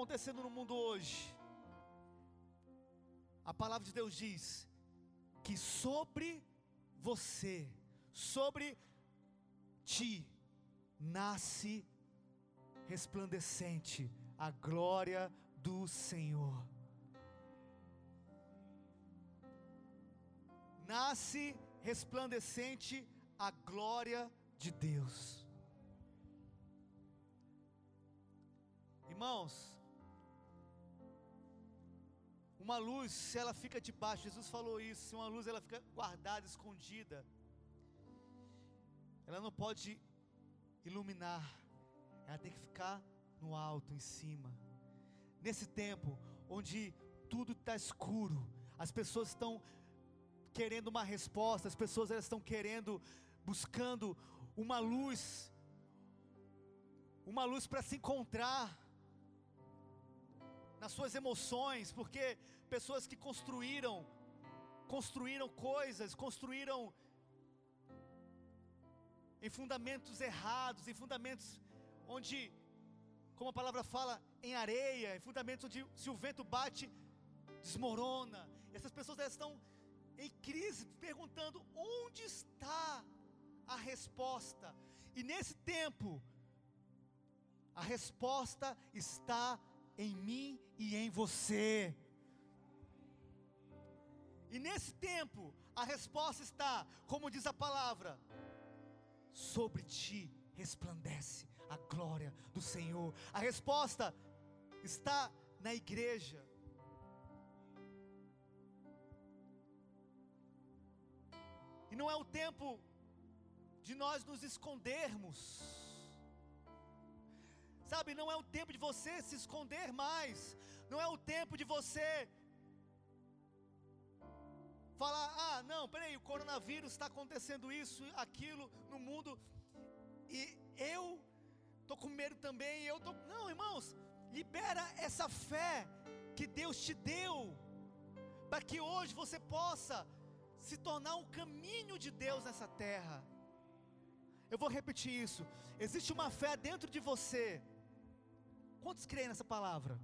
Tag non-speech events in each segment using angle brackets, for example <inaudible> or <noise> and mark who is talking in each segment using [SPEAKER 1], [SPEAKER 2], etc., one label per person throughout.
[SPEAKER 1] acontecendo no mundo hoje, a palavra de Deus diz que sobre você, sobre ti, nasce resplandecente a glória do Senhor. Nasce resplandecente a glória de Deus. Irmãos, uma luz, se ela fica debaixo, Jesus falou isso, se uma luz ela fica guardada, escondida, ela não pode iluminar, ela tem que ficar no alto, em cima. Nesse tempo onde tudo está escuro, as pessoas estão querendo uma resposta, as pessoas elas estão querendo, buscando uma luz, uma luz para se encontrar nas suas emoções, porque pessoas que construíram, construíram coisas, construíram em fundamentos errados, em fundamentos onde, como a palavra fala, em areia, em fundamentos onde se o vento bate, desmorona. Essas pessoas estão em crise, perguntando onde está a resposta. E nesse tempo, a resposta está em mim e em você. E nesse tempo, a resposta está, como diz a palavra, sobre ti resplandece a glória do Senhor. A resposta está na igreja. E não é o tempo de nós nos escondermos. Sabe, não é o tempo de você se esconder mais. Não é o tempo de você falar: ah, não, peraí, o coronavírus está acontecendo isso, aquilo no mundo, e eu estou com medo também. Eu tô... Não, irmãos, libera essa fé que Deus te deu, para que hoje você possa se tornar um caminho de Deus nessa terra. Eu vou repetir isso. Existe uma fé dentro de você. Quantos creem nessa palavra?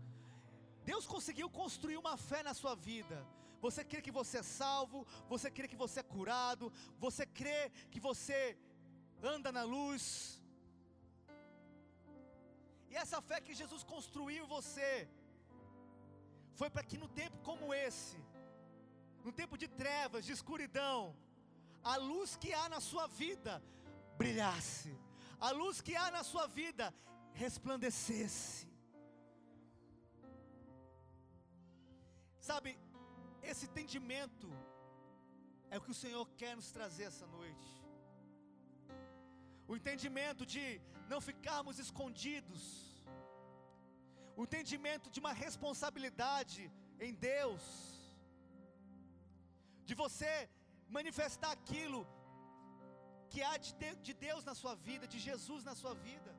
[SPEAKER 1] Deus conseguiu construir uma fé na sua vida. Você crê que você é salvo, você crê que você é curado, você crê que você anda na luz. E essa fé que Jesus construiu em você foi para que no tempo como esse, no tempo de trevas, de escuridão, a luz que há na sua vida brilhasse, a luz que há na sua vida resplandecesse. Sabe, esse entendimento é o que o Senhor quer nos trazer essa noite. O entendimento de não ficarmos escondidos. O entendimento de uma responsabilidade em Deus. De você manifestar aquilo que há de Deus na sua vida, de Jesus na sua vida.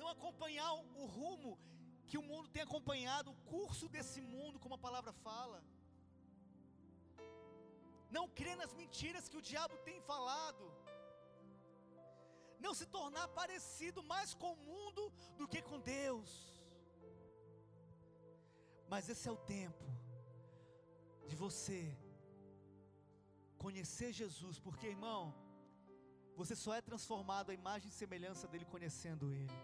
[SPEAKER 1] Não acompanhar o rumo que o mundo tem acompanhado, o curso desse mundo, como a palavra fala. Não crer nas mentiras que o diabo tem falado. Não se tornar parecido mais com o mundo do que com Deus. Mas esse é o tempo de você conhecer Jesus, porque irmão, você só é transformado à imagem e semelhança dele conhecendo ele.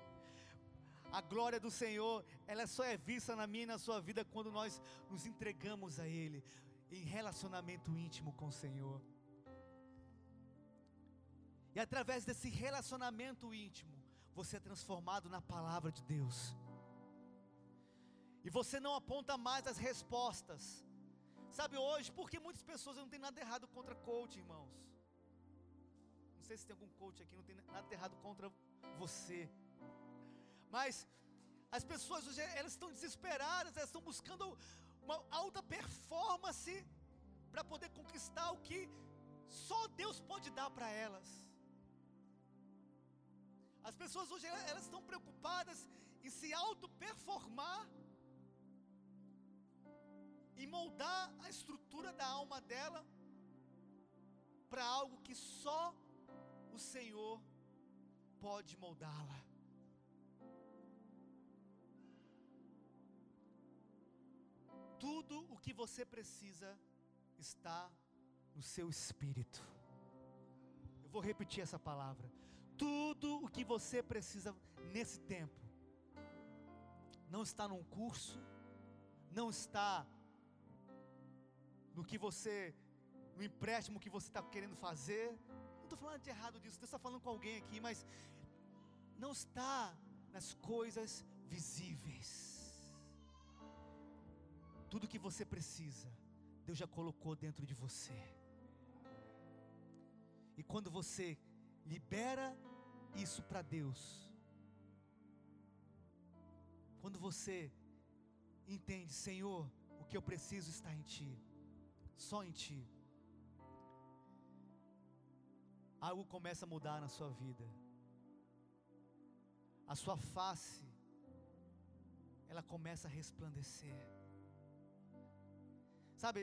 [SPEAKER 1] A glória do Senhor, ela só é vista na minha e na sua vida quando nós nos entregamos a Ele em relacionamento íntimo com o Senhor. E através desse relacionamento íntimo, você é transformado na palavra de Deus. E você não aponta mais as respostas. Sabe hoje, porque muitas pessoas não tem nada errado contra coach, irmãos. Não sei se tem algum coach aqui, não tem nada errado contra você. Mas as pessoas hoje elas estão desesperadas, elas estão buscando uma alta performance para poder conquistar o que só Deus pode dar para elas. As pessoas hoje elas estão preocupadas em se auto performar e moldar a estrutura da alma dela para algo que só o Senhor pode moldá-la. Tudo o que você precisa está no seu espírito. Eu vou repetir essa palavra. Tudo o que você precisa nesse tempo não está num curso, não está no que você, no empréstimo que você está querendo fazer. Não estou falando de errado disso, Deus está falando com alguém aqui, mas não está nas coisas visíveis. Tudo que você precisa, Deus já colocou dentro de você. E quando você libera isso para Deus, quando você entende, Senhor, o que eu preciso está em Ti, só em Ti, algo começa a mudar na sua vida, a sua face, ela começa a resplandecer. Sabe,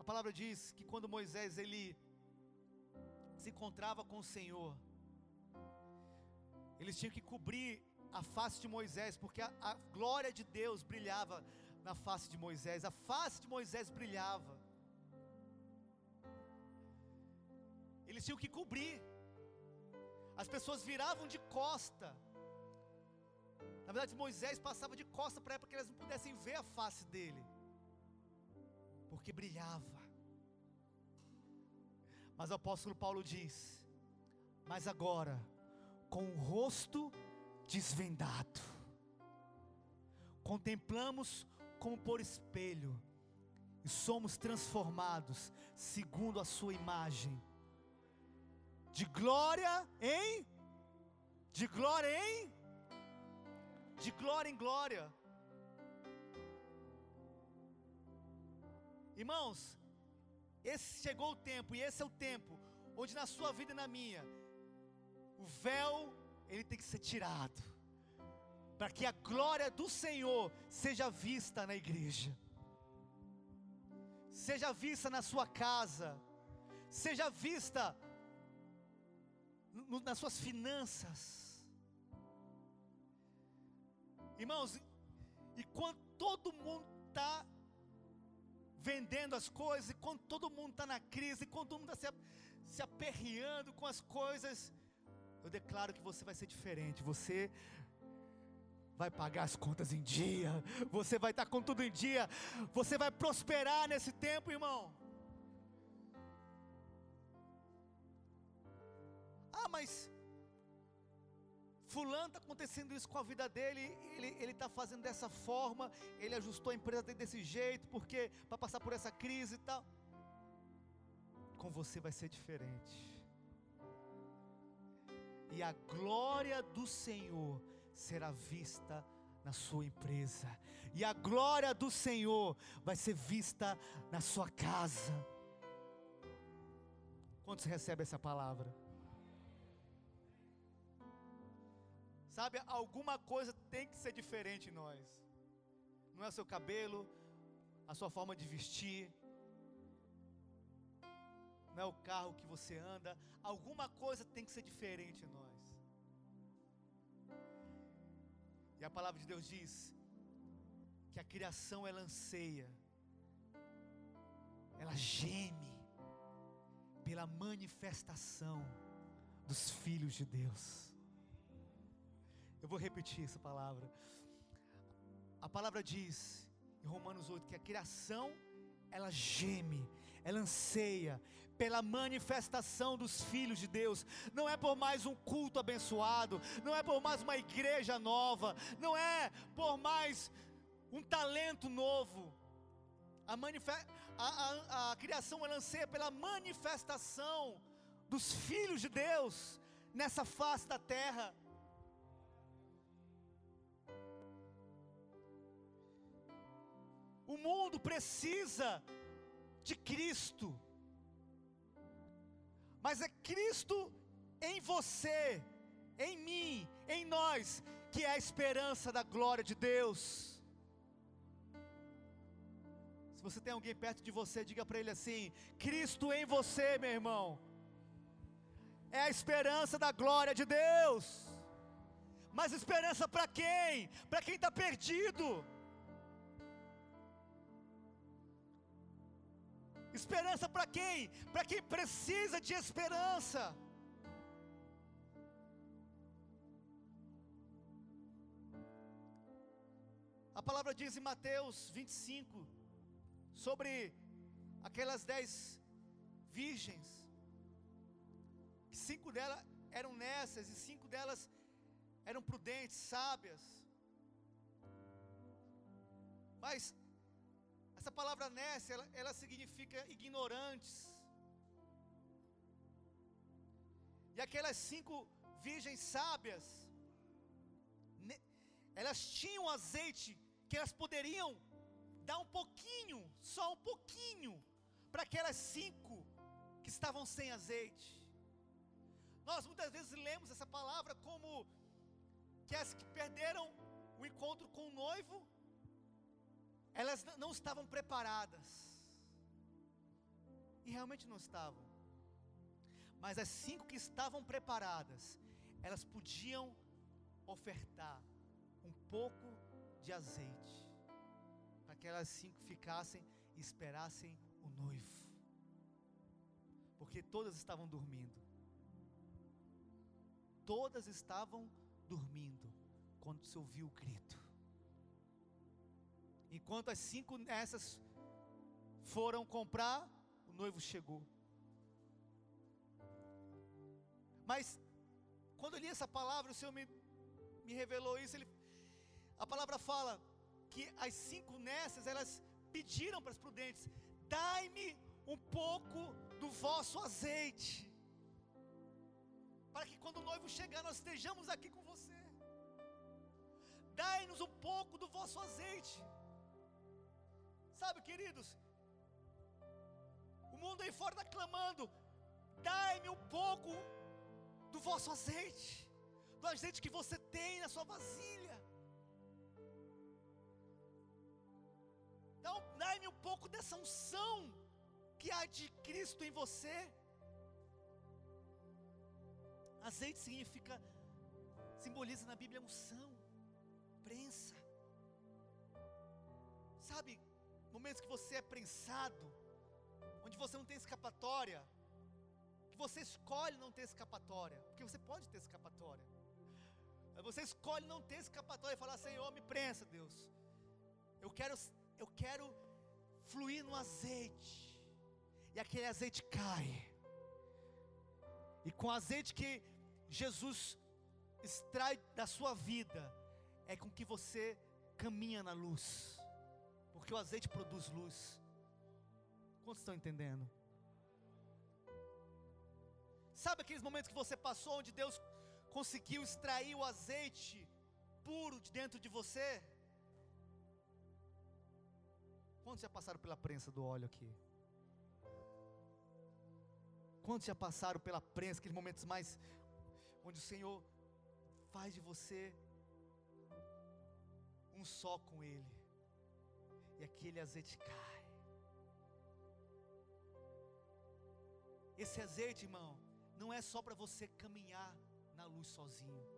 [SPEAKER 1] a palavra diz que quando Moisés ele se encontrava com o Senhor, eles tinham que cobrir a face de Moisés, porque a, a, glória de Deus brilhava na face de Moisés, a face de Moisés brilhava. Eles tinham que cobrir, as pessoas viravam de costa. Na verdade, Moisés passava de costa para que elas não pudessem ver a face dele, porque brilhava. Mas o apóstolo Paulo diz: Mas agora, com o rosto desvendado. Contemplamos como por espelho e somos transformados segundo a sua imagem. De glória em de glória em de glória em glória. Irmãos, esse chegou o tempo e esse é o tempo onde na sua vida e na minha o véu ele tem que ser tirado, para que a glória do Senhor seja vista na igreja, seja vista na sua casa, seja vista no, nas suas finanças. Irmãos, e quando todo mundo está vendendo as coisas, e quando todo mundo está na crise, e quando todo mundo está se, se aperreando com as coisas, eu declaro que você vai ser diferente. Você vai pagar as contas em dia. Você vai estar com tudo em dia. Você vai prosperar nesse tempo, irmão. Ah, mas Fulano está acontecendo isso com a vida dele, ele está fazendo dessa forma, ele ajustou a empresa dele desse jeito, porque para passar por essa crise e tal. Com você vai ser diferente e a glória do Senhor será vista na sua empresa, e a glória do Senhor vai ser vista na sua casa. Quantos recebem essa palavra? Sabe, alguma coisa tem que ser diferente em nós. Não é o seu cabelo, a sua forma de vestir, não é o carro que você anda, alguma coisa tem que ser diferente em nós. E a palavra de Deus diz que a criação ela anseia, ela geme pela manifestação dos filhos de Deus. Eu vou repetir essa palavra. A palavra diz em Romanos 8 que a criação ela geme, ela anseia, pela manifestação dos filhos de Deus, não é por mais um culto abençoado, não é por mais uma igreja nova, não é por mais um talento novo. A, a, a, a criação ela anseia pela manifestação dos filhos de Deus nessa face da terra. O mundo precisa de Cristo mas é Cristo em você, em mim, em nós, que é a esperança da glória de Deus. Se você tem alguém perto de você, diga para ele assim: Cristo em você, meu irmão, é a esperança da glória de Deus. Mas esperança para quem? Para quem está perdido. Esperança para quem? Para quem precisa de esperança. A palavra diz em Mateus 25 sobre aquelas dez virgens, que cinco delas eram nessas e cinco delas eram prudentes, sábias. Mas essa palavra nessa, ela, ela significa ignorantes. E aquelas cinco virgens sábias, elas tinham azeite que elas poderiam dar um pouquinho, só um pouquinho, para aquelas cinco que estavam sem azeite. Nós muitas vezes lemos essa palavra como que as que perderam o encontro com o noivo, elas não estavam preparadas. E realmente não estavam. Mas as cinco que estavam preparadas, elas podiam ofertar um pouco de azeite, para que elas cinco ficassem e esperassem o noivo, porque todas estavam dormindo, todas estavam dormindo quando se ouviu o grito. Enquanto as cinco nessas foram comprar, o noivo chegou. Mas quando eu li essa palavra, o Senhor me, me revelou isso. Ele, a palavra fala que as cinco nessas, elas pediram para as prudentes: dai-me um pouco do vosso azeite, para que quando o noivo chegar, nós estejamos aqui com você. Dai-nos um pouco do vosso azeite. Sabe, queridos, o mundo aí fora está clamando: dai-me um pouco do vosso azeite, do azeite que você tem na sua vasilha. Então, dai-me um pouco dessa unção que há de Cristo em você. Azeite significa, simboliza na Bíblia unção, prensa. Sabe, momentos que você é prensado, onde você não tem escapatória, que você escolhe não ter escapatória, porque você pode ter escapatória. Mas você escolhe não ter escapatória e falar: Senhor, me prensa, Deus. Eu quero eu quero fluir no azeite. E aquele azeite cai. E com o azeite que Jesus extrai da sua vida, é com que você caminha na luz. Porque o azeite produz luz. Quantos estão entendendo? Sabe aqueles momentos que você passou onde Deus conseguiu extrair o azeite puro de dentro de você? Quantos já passaram pela prensa do óleo aqui? Quantos já passaram pela prensa, aqueles momentos mais onde o Senhor faz de você um só com Ele, e aquele azeite cai. Esse azeite, irmão, não é só para você caminhar na luz sozinho.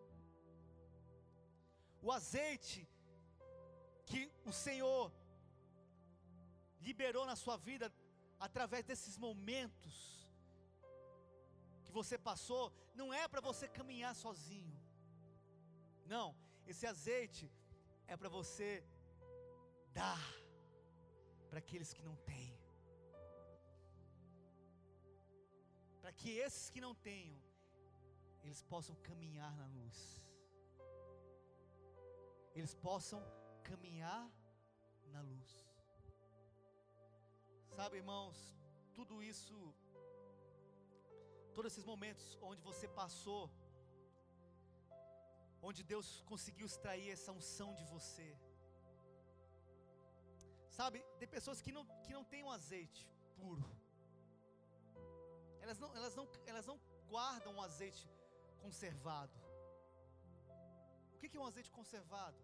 [SPEAKER 1] O azeite que o Senhor liberou na sua vida através desses momentos que você passou, não é para você caminhar sozinho. Não, esse azeite é para você dar para aqueles que não têm. Para que esses que não tenham, eles possam caminhar na luz. Eles possam caminhar na luz. Sabe, irmãos, tudo isso, todos esses momentos onde você passou, onde Deus conseguiu extrair essa unção de você. Sabe, tem pessoas que não, que não têm um azeite puro. Elas não, elas, não, elas não guardam um azeite conservado. O que é um azeite conservado?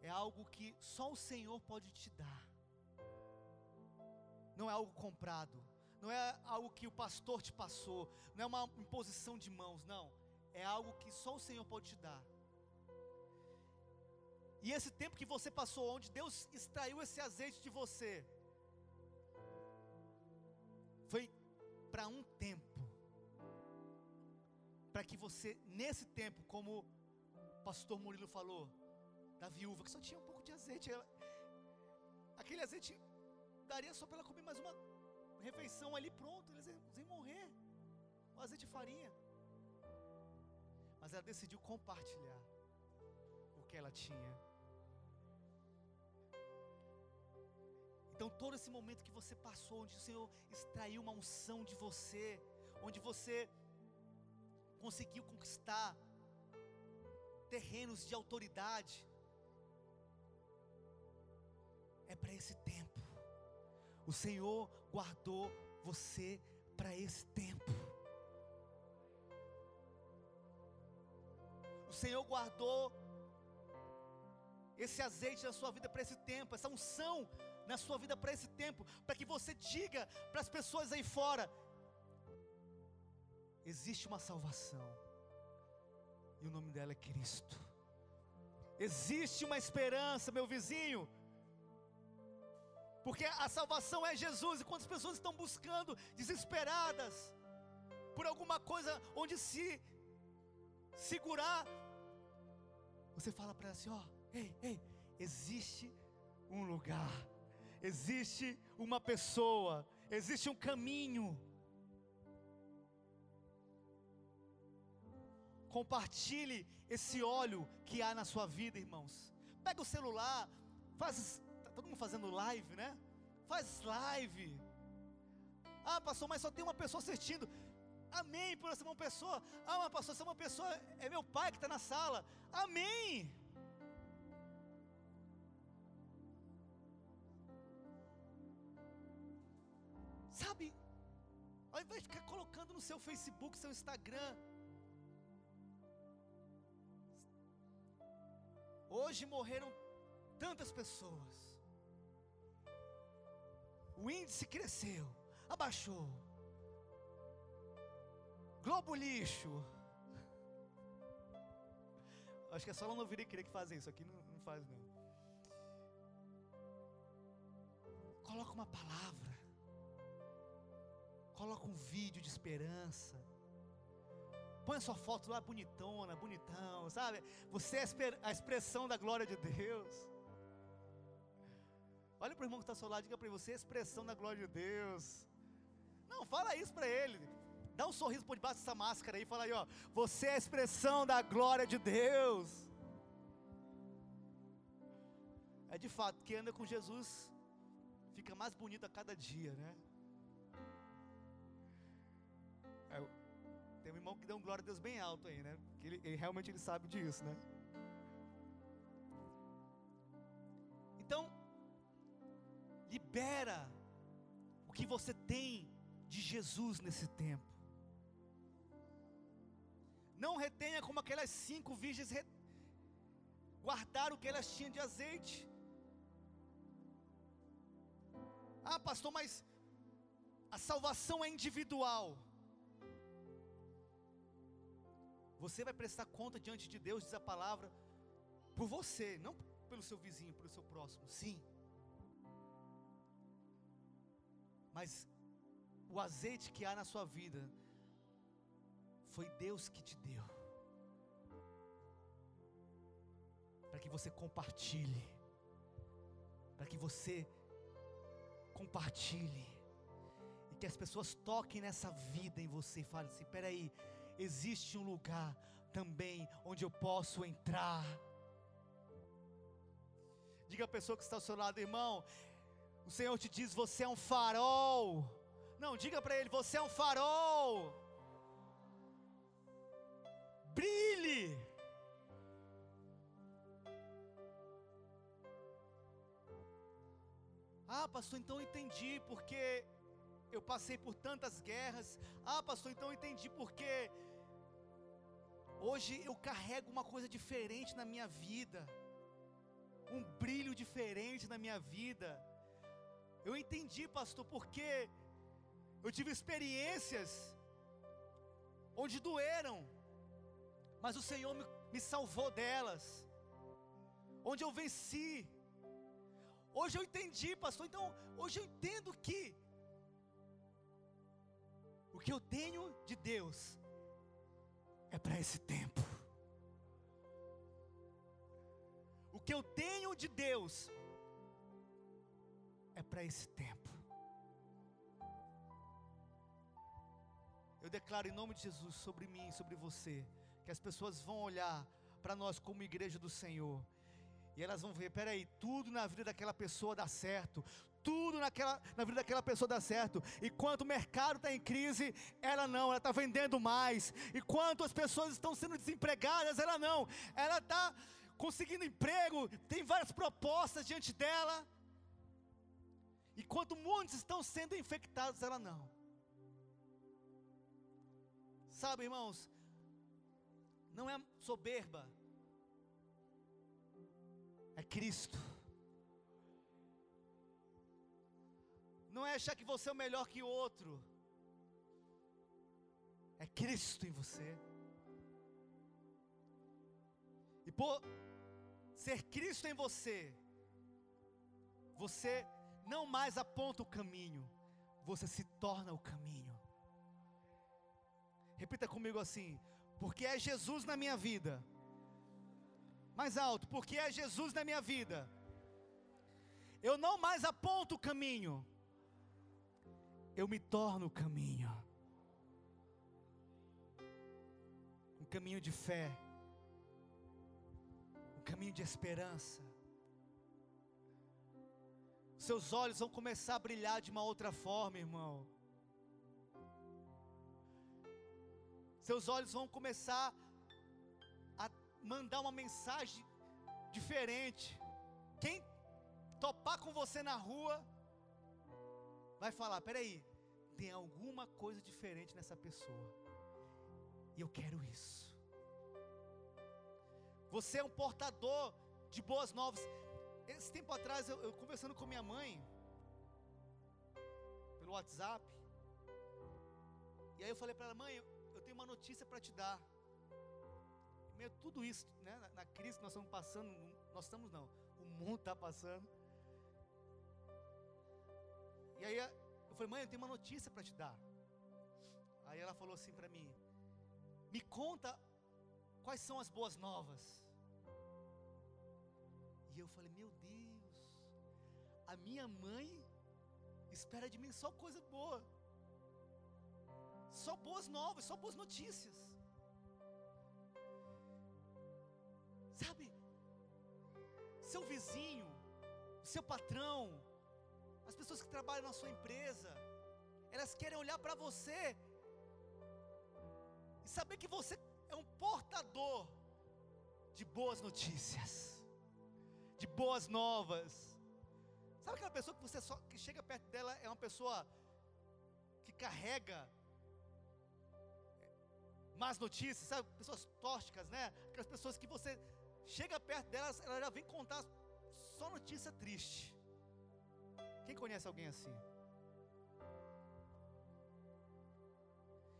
[SPEAKER 1] É algo que só o Senhor pode te dar não é algo comprado, não é algo que o pastor te passou, não é uma imposição de mãos, não, é algo que só o Senhor pode te dar. E esse tempo que você passou, onde Deus extraiu esse azeite de você, foi para um tempo. Para que você, nesse tempo, como o pastor Murilo falou, da viúva, que só tinha um pouco de azeite, ela, aquele azeite daria só para ela comer mais uma refeição ali, pronto, eles iam, morrer. O azeite e farinha. Mas ela decidiu compartilhar o que ela tinha. Então, todo esse momento que você passou, onde o Senhor extraiu uma unção de você, onde você conseguiu conquistar terrenos de autoridade, é para esse tempo. O Senhor guardou você para esse tempo. O Senhor guardou esse azeite na sua vida para esse tempo, essa unção na sua vida para esse tempo, para que você diga para as pessoas aí fora: existe uma salvação, e o nome dela é Cristo. Existe uma esperança, meu vizinho, porque a salvação é Jesus, e quantas pessoas estão buscando, desesperadas, por alguma coisa onde se segurar, você fala para ela assim: ó, ei, ei, existe um lugar existe uma pessoa, existe um caminho. Compartilhe esse óleo que há na sua vida, irmãos. Pega o celular, faz, tá todo mundo fazendo live, né? Faz live. Ah, pastor, mas só tem uma pessoa assistindo. Amém por essa uma pessoa. Ah, mas pastor, essa uma pessoa é meu pai que está na sala. Amém. Sabe? Ao invés de ficar colocando no seu Facebook, seu Instagram. Hoje morreram tantas pessoas. O índice cresceu, abaixou. Globo lixo. <laughs> Acho que é só lá no Vire querer que fazer isso aqui não, não faz não. Coloca uma palavra coloca um vídeo de esperança. Põe a sua foto lá bonitona, bonitão, sabe? Você é a expressão da glória de Deus. Olha para o irmão que está ao seu lado, diga para ele, você é a expressão da glória de Deus. Não, fala isso para ele. Dá um sorriso por debaixo dessa máscara aí, fala aí, ó. Você é a expressão da glória de Deus. É de fato, que anda com Jesus fica mais bonito a cada dia, né? Irmão que deu glória a Deus bem alto aí, né? Que ele, ele realmente ele sabe disso, né? Então, libera o que você tem de Jesus nesse tempo. Não retenha como aquelas cinco virgens re... guardaram o que elas tinham de azeite. Ah, pastor, mas a salvação é individual. Você vai prestar conta diante de Deus, diz a palavra, por você, não pelo seu vizinho, pelo seu próximo, sim. Mas o azeite que há na sua vida, foi Deus que te deu, para que você compartilhe, para que você compartilhe, e que as pessoas toquem nessa vida em você e falem assim: peraí, existe um lugar também onde eu posso entrar. Diga a pessoa que está ao seu lado, irmão, o Senhor te diz: você é um farol. Não, diga para ele: você é um farol. Brilhe. Ah, pastor, então entendi, porque eu passei por tantas guerras. Ah, pastor, então eu entendi porque hoje eu carrego uma coisa diferente na minha vida, um brilho diferente na minha vida. Eu entendi, pastor, porque eu tive experiências onde doeram, mas o Senhor me, me salvou delas, onde eu venci. Hoje eu entendi, pastor. Então, hoje eu entendo que que eu tenho de Deus é para esse tempo. O que eu tenho de Deus é para esse tempo. Eu declaro em nome de Jesus sobre mim, sobre você, que as pessoas vão olhar para nós como igreja do Senhor. E elas vão ver, peraí, tudo na vida daquela pessoa dá certo, tudo naquela, na vida daquela pessoa dá certo. Enquanto o mercado está em crise, ela não, ela está vendendo mais. Enquanto as pessoas estão sendo desempregadas, ela não, ela está conseguindo emprego, tem várias propostas diante dela. Enquanto muitos estão sendo infectados, ela não. Sabe, irmãos, não é soberba, é Cristo. Não é achar que você é o melhor que o outro, é Cristo em você. E por ser Cristo em você, você não mais aponta o caminho, você se torna o caminho. Repita comigo assim: porque é Jesus na minha vida. Mais alto, porque é Jesus na minha vida. Eu não mais aponto o caminho, eu me torno o caminho. Um caminho de fé, um caminho de esperança. Seus olhos vão começar a brilhar de uma outra forma, irmão. seus olhos vão começar a mandar uma mensagem diferente. Quem topar com você na rua, vai falar: peraí, tem alguma coisa diferente nessa pessoa, e eu quero isso. Você é um portador de boas novas. Esse tempo atrás, eu, eu conversando com minha mãe, pelo WhatsApp, e aí eu falei para ela: mãe, tenho uma notícia para te dar. Meio tudo isso, né, na, na crise que nós estamos passando, nós estamos não, o mundo está passando. E aí eu falei, mãe, eu tenho uma notícia para te dar. Aí ela falou assim para mim: Me conta quais são as boas novas. E eu falei: Meu Deus, a minha mãe espera de mim só coisa boa. Só boas novas, só boas notícias. Sabe? Seu vizinho, seu patrão, as pessoas que trabalham na sua empresa, elas querem olhar para você e saber que você é um portador de boas notícias, de boas novas. Sabe aquela pessoa que você só que chega perto dela é uma pessoa que carrega más notícias, sabe? Pessoas tóxicas, né? Aquelas pessoas que você chega perto delas, ela já vem contar só notícia triste. Quem conhece alguém assim?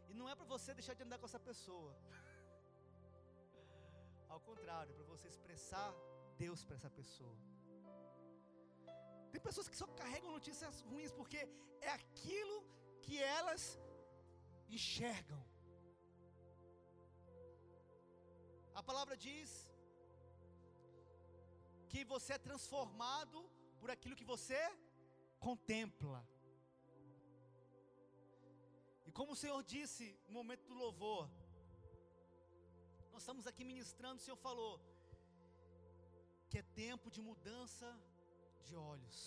[SPEAKER 1] E não é para você deixar de andar com essa pessoa. <laughs> Ao contrário, é para você expressar Deus para essa pessoa. Tem pessoas que só carregam notícias ruins porque é aquilo que elas enxergam. A palavra diz que você é transformado por aquilo que você contempla. E como o Senhor disse no momento do louvor, nós estamos aqui ministrando, o Senhor falou que é tempo de mudança de olhos.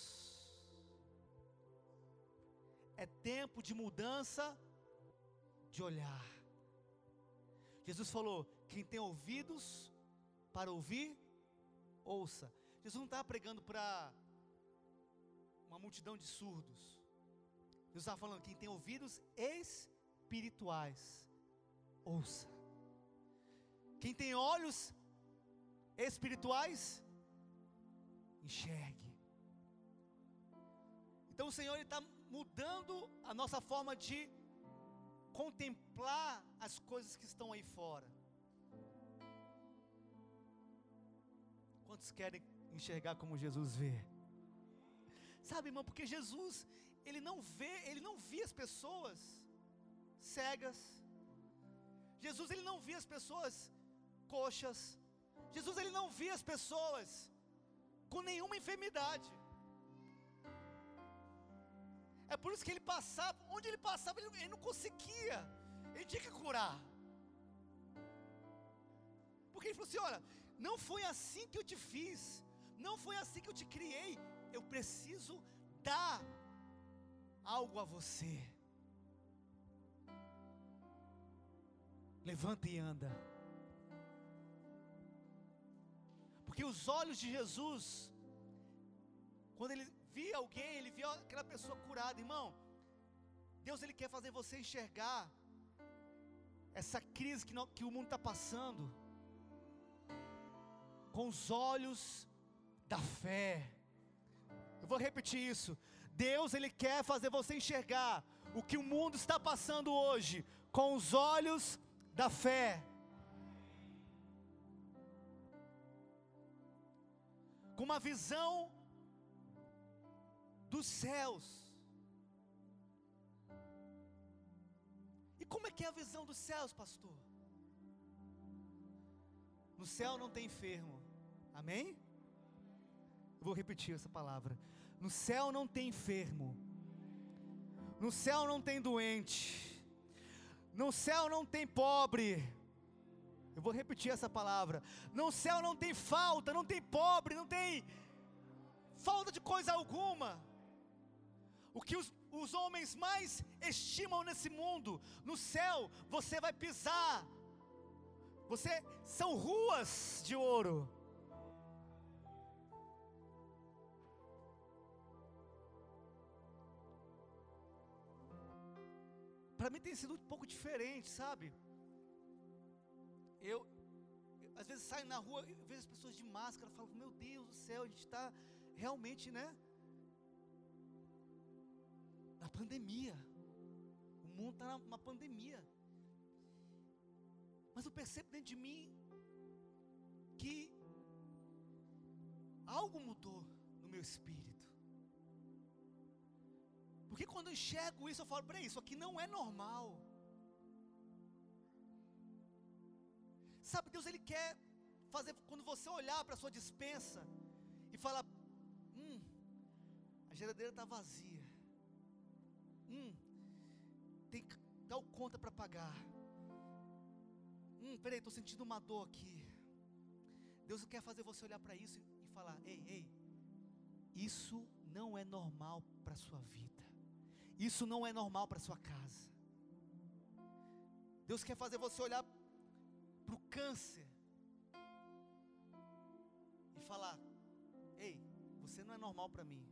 [SPEAKER 1] É tempo de mudança de olhar. Jesus falou: quem tem ouvidos para ouvir, ouça. Jesus não estava pregando para uma multidão de surdos. Jesus estava falando: quem tem ouvidos espirituais, ouça. Quem tem olhos espirituais, enxergue. Então o Senhor está mudando a nossa forma de contemplar as coisas que estão aí fora. Quantos querem enxergar como Jesus vê? Sabe, irmão, porque Jesus, ele não vê, ele não via as pessoas. cegas. Jesus ele não via as pessoas coxas. Jesus ele não via as pessoas com nenhuma enfermidade. É por isso que ele passava, onde ele passava, ele, ele não conseguia, ele tinha que curar. Porque ele falou assim: olha, não foi assim que eu te fiz, não foi assim que eu te criei, eu preciso dar algo a você. Levanta e anda. Porque os olhos de Jesus, quando ele via alguém, ele via aquela pessoa curada, irmão. Deus ele quer fazer você enxergar essa crise que, que o mundo está passando com os olhos da fé. Eu vou repetir isso. Deus ele quer fazer você enxergar o que o mundo está passando hoje com os olhos da fé. Com uma visão dos céus. E como é que é a visão dos céus, pastor? No céu não tem enfermo. Amém? Vou repetir essa palavra. No céu não tem enfermo. No céu não tem doente. No céu não tem pobre. Eu vou repetir essa palavra. No céu não tem falta, não tem pobre, não tem falta de coisa alguma. O que os, os homens mais estimam nesse mundo, no céu, você vai pisar. Você são ruas de ouro. Para mim tem sido um pouco diferente, sabe? Eu, às vezes saio na rua, vejo as pessoas de máscara, falo, meu Deus do céu, a gente está realmente, né? Na pandemia. O mundo está numa pandemia. Mas eu percebo dentro de mim que algo mudou no meu espírito. Porque quando eu enxergo isso, eu falo, peraí, isso aqui não é normal. Sabe, Deus Ele quer fazer, quando você olhar para a sua dispensa e falar, hum, a geladeira está vazia. Hum, tem tal conta para pagar. Hum, peraí, estou sentindo uma dor aqui. Deus quer fazer você olhar para isso e falar: ei, ei, isso não é normal para a sua vida. Isso não é normal para sua casa. Deus quer fazer você olhar para o câncer e falar: ei, você não é normal para mim.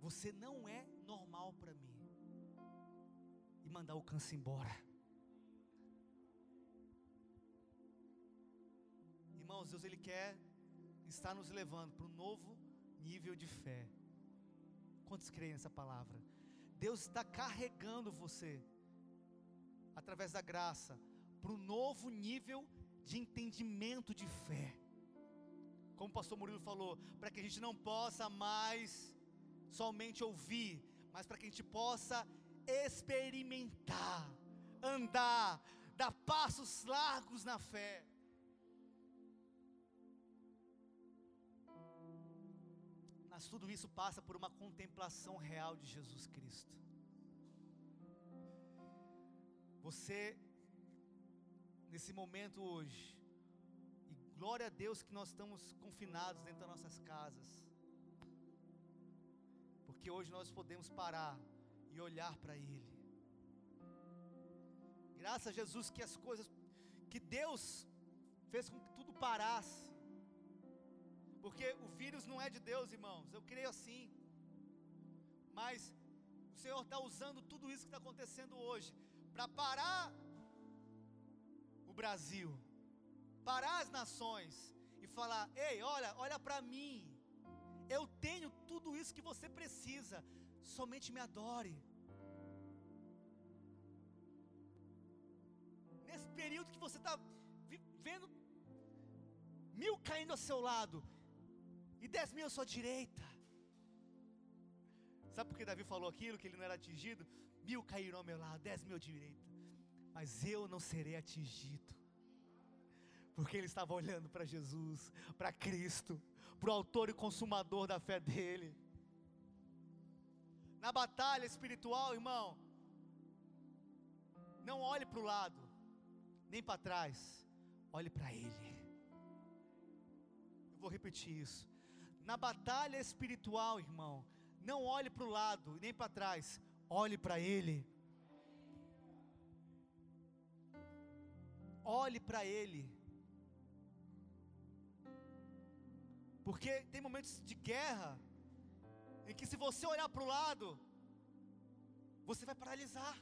[SPEAKER 1] Você não é normal para mim. E mandar o câncer embora. Irmãos, Deus Ele quer estar nos levando para um novo nível de fé. Quantos creem nessa palavra? Deus está carregando você, através da graça, para um novo nível de entendimento de fé. Como o pastor Murilo falou, para que a gente não possa mais somente ouvir, mas para que a gente possa experimentar, andar, dar passos largos na fé. Mas tudo isso passa por uma contemplação real de Jesus Cristo. Você, nesse momento hoje, e glória a Deus que nós estamos confinados dentro das nossas casas, porque hoje nós podemos parar e olhar para Ele. Graças a Jesus que as coisas, que Deus fez com que tudo parasse, porque o vírus não é de Deus, irmãos. Eu creio assim. Mas o Senhor está usando tudo isso que está acontecendo hoje para parar o Brasil, parar as nações e falar: ei, olha, olha para mim. Eu tenho tudo isso que você precisa. Somente me adore. Nesse período que você está vendo mil caindo ao seu lado, e dez mil à sua direita. Sabe por que Davi falou aquilo, que ele não era atingido? Mil cairão ao meu lado, dez mil à direita, mas eu não serei atingido. Porque ele estava olhando para Jesus, para Cristo, para o autor e consumador da fé dele. Na batalha espiritual, irmão, não olhe para o lado, nem para trás, olhe para Ele. Eu vou repetir isso. Na batalha espiritual, irmão, não olhe para o lado nem para trás, olhe para Ele. Olhe para Ele. Porque tem momentos de guerra em que se você olhar para o lado, você vai paralisar.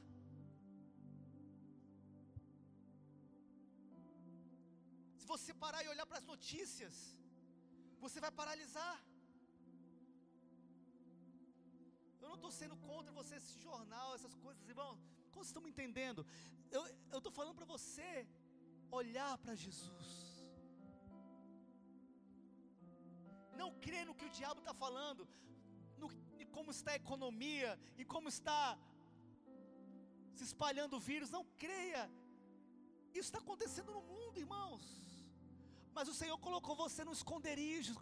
[SPEAKER 1] Se você parar e olhar para as notícias, você vai paralisar. Eu não estou sendo contra você esse jornal, essas coisas, irmão. Como vocês estão me entendendo? Eu estou falando para você olhar para Jesus. Não crê no que o diabo está falando, no, em como está a economia, em como está se espalhando o vírus. Não creia. Isso está acontecendo no mundo, irmãos. Mas o Senhor colocou você no esconderijo,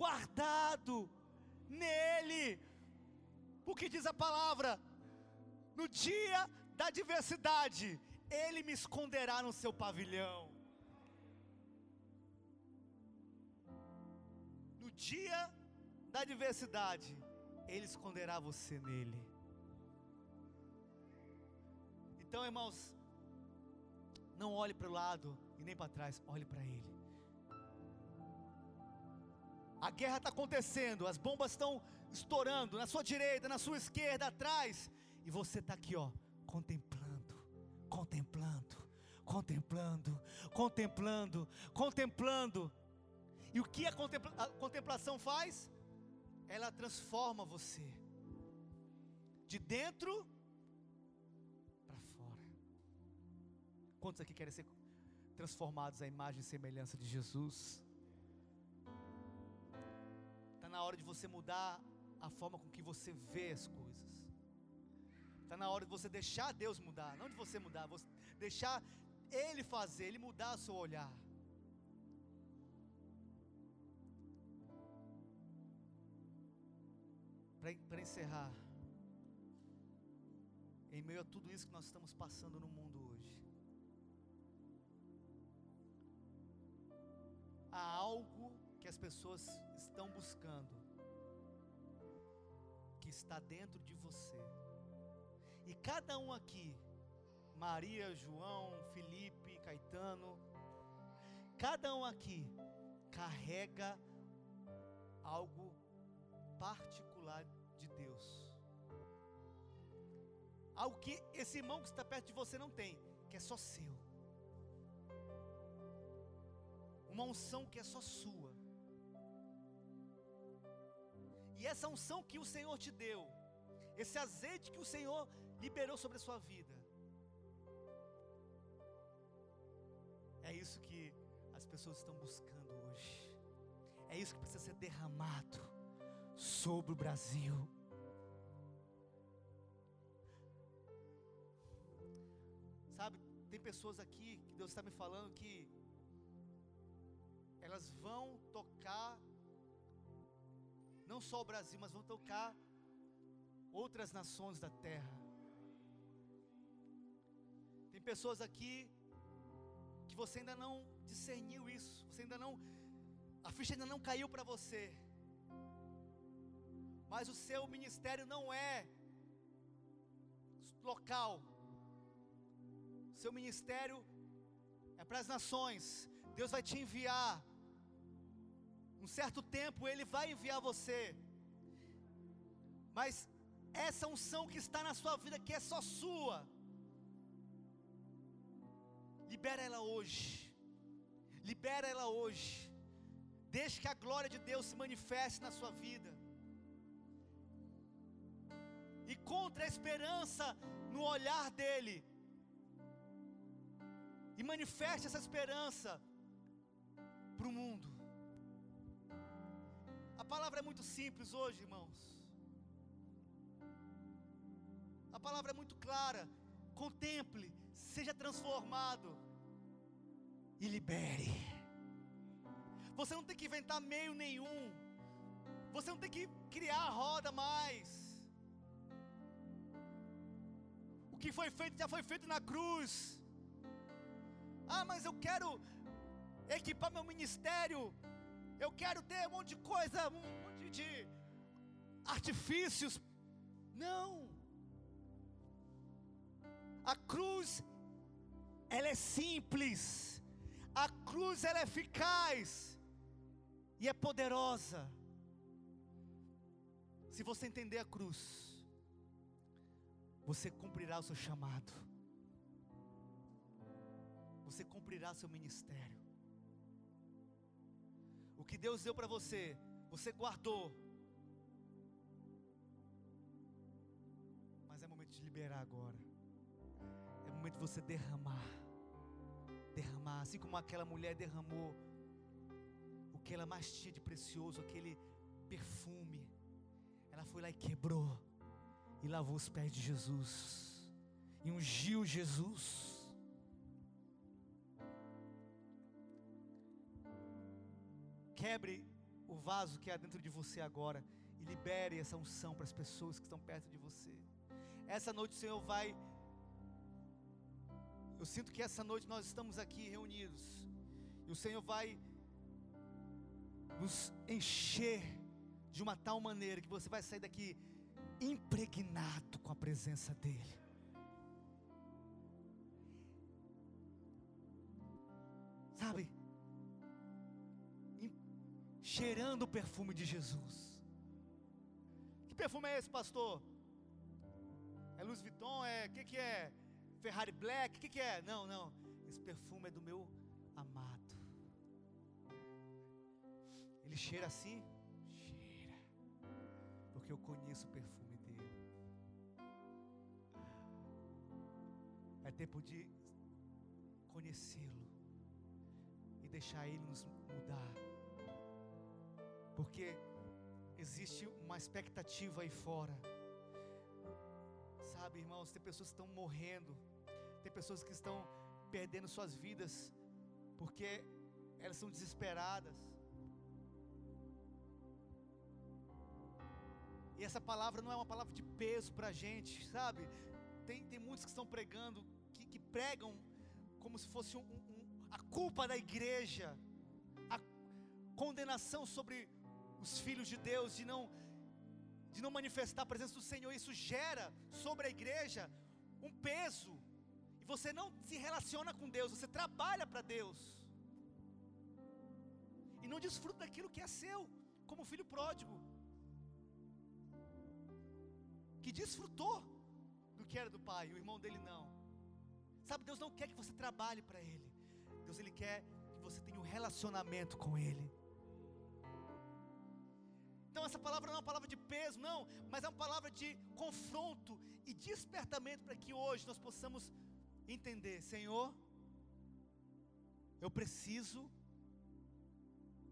[SPEAKER 1] guardado nele. Porque diz a palavra: no dia da adversidade, Ele me esconderá no seu pavilhão. No dia da adversidade, Ele esconderá você nele. Então, irmãos, não olhe para o lado e nem para trás, olhe para Ele. A guerra está acontecendo, as bombas estão estourando na sua direita, na sua esquerda, atrás, e você está aqui, ó, contemplando, contemplando, contemplando, contemplando, contemplando. E o que a, contempla a contemplação faz? Ela transforma você de dentro para fora. Quantos aqui querem ser transformados à imagem e semelhança de Jesus? Na hora de você mudar a forma com que você vê as coisas. Está na hora de você deixar Deus mudar, não de você mudar, você deixar Ele fazer, Ele mudar o seu olhar. Para encerrar, em meio a tudo isso que nós estamos passando no mundo hoje, há algo que as pessoas estão buscando que está dentro de você. E cada um aqui, Maria, João, Felipe, Caetano, cada um aqui carrega algo particular de Deus. Algo que esse irmão que está perto de você não tem, que é só seu. Uma unção que é só sua. E essa unção que o Senhor te deu, esse azeite que o Senhor liberou sobre a sua vida, é isso que as pessoas estão buscando hoje. É isso que precisa ser derramado sobre o Brasil. Sabe, tem pessoas aqui que Deus está me falando que elas vão tocar não só o Brasil, mas vão tocar outras nações da terra. Tem pessoas aqui que você ainda não discerniu isso, você ainda não, a ficha ainda não caiu para você. Mas o seu ministério não é local. Seu ministério é para as nações. Deus vai te enviar um certo tempo Ele vai enviar você, mas essa unção que está na sua vida, que é só sua, libera ela hoje, libera ela hoje, deixe que a glória de Deus se manifeste na sua vida, e contra a esperança no olhar dEle, e manifeste essa esperança palavra é muito simples hoje, irmãos. A palavra é muito clara. Contemple, seja transformado e libere. Você não tem que inventar meio nenhum. Você não tem que criar a roda mais. O que foi feito já foi feito na cruz. Ah, mas eu quero equipar meu ministério. Eu quero ter um monte de coisa, um monte de artifícios. Não. A cruz ela é simples. A cruz ela é eficaz e é poderosa. Se você entender a cruz, você cumprirá o seu chamado. Você cumprirá seu ministério. Que Deus deu para você, você guardou. Mas é momento de liberar agora. É momento de você derramar. Derramar, assim como aquela mulher derramou o que ela mais tinha de precioso, aquele perfume. Ela foi lá e quebrou e lavou os pés de Jesus e ungiu Jesus. Quebre o vaso que há dentro de você agora e libere essa unção para as pessoas que estão perto de você. Essa noite o Senhor vai. Eu sinto que essa noite nós estamos aqui reunidos e o Senhor vai nos encher de uma tal maneira que você vai sair daqui impregnado com a presença dEle. Sabe? Cheirando o perfume de Jesus. Que perfume é esse, pastor? É Louis Vuitton? É. O que, que é? Ferrari Black? O que, que é? Não, não. Esse perfume é do meu amado. Ele cheira assim? Cheira. Porque eu conheço o perfume. É tempo de conhecê-lo e deixar Ele nos mudar, porque existe uma expectativa aí fora. Sabe, irmãos, tem pessoas que estão morrendo, tem pessoas que estão perdendo suas vidas, porque elas são desesperadas. E essa palavra não é uma palavra de peso para a gente, sabe? Tem, tem muitos que estão pregando pregam como se fosse um, um, a culpa da igreja, a condenação sobre os filhos de Deus de não de não manifestar a presença do Senhor. Isso gera sobre a igreja um peso. E você não se relaciona com Deus, você trabalha para Deus. E não desfruta daquilo que é seu, como filho pródigo. Que desfrutou do que era do pai, o irmão dele não. Sabe, Deus não quer que você trabalhe para Ele. Deus ele quer que você tenha um relacionamento com Ele. Então essa palavra não é uma palavra de peso, não, mas é uma palavra de confronto e despertamento para que hoje nós possamos entender, Senhor, eu preciso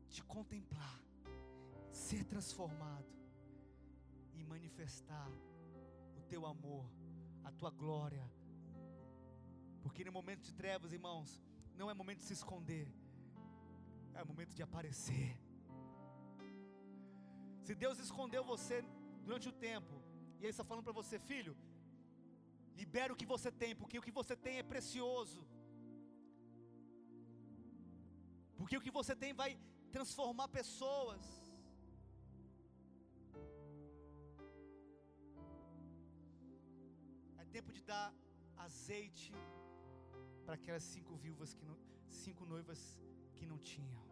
[SPEAKER 1] te contemplar, ser transformado e manifestar o teu amor, a tua glória, porque no momento de trevas, irmãos, não é momento de se esconder, é momento de aparecer. Se Deus escondeu você durante o tempo, e Ele está falando para você, filho, libera o que você tem, porque o que você tem é precioso. Porque o que você tem vai transformar pessoas. É tempo de dar azeite para aquelas cinco viúvas que não, cinco noivas que não tinham.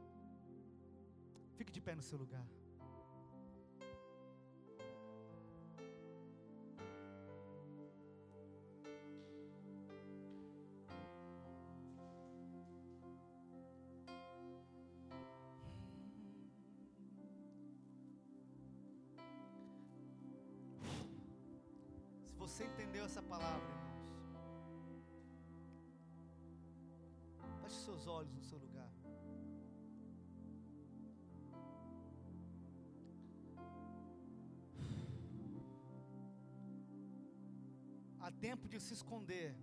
[SPEAKER 1] Fique de pé no seu lugar. Você entendeu essa palavra, seus olhos no seu lugar. tempo de se esconder,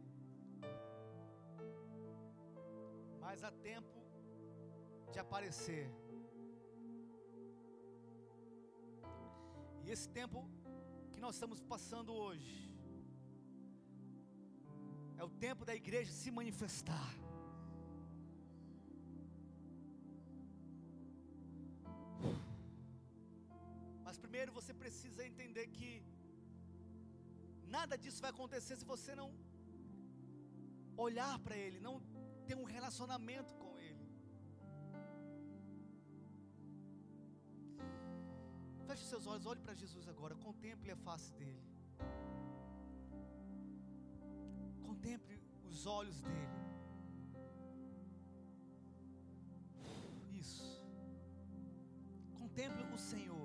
[SPEAKER 1] mas há tempo de aparecer. E esse tempo que nós estamos passando hoje é o tempo da igreja se manifestar. Mas primeiro você precisa entender que nada disso vai acontecer se você não olhar para Ele, não ter um relacionamento com Ele. Feche seus olhos, olhe para Jesus agora, contemple a face dele. Contemple os olhos dele. Isso. Contemple o Senhor.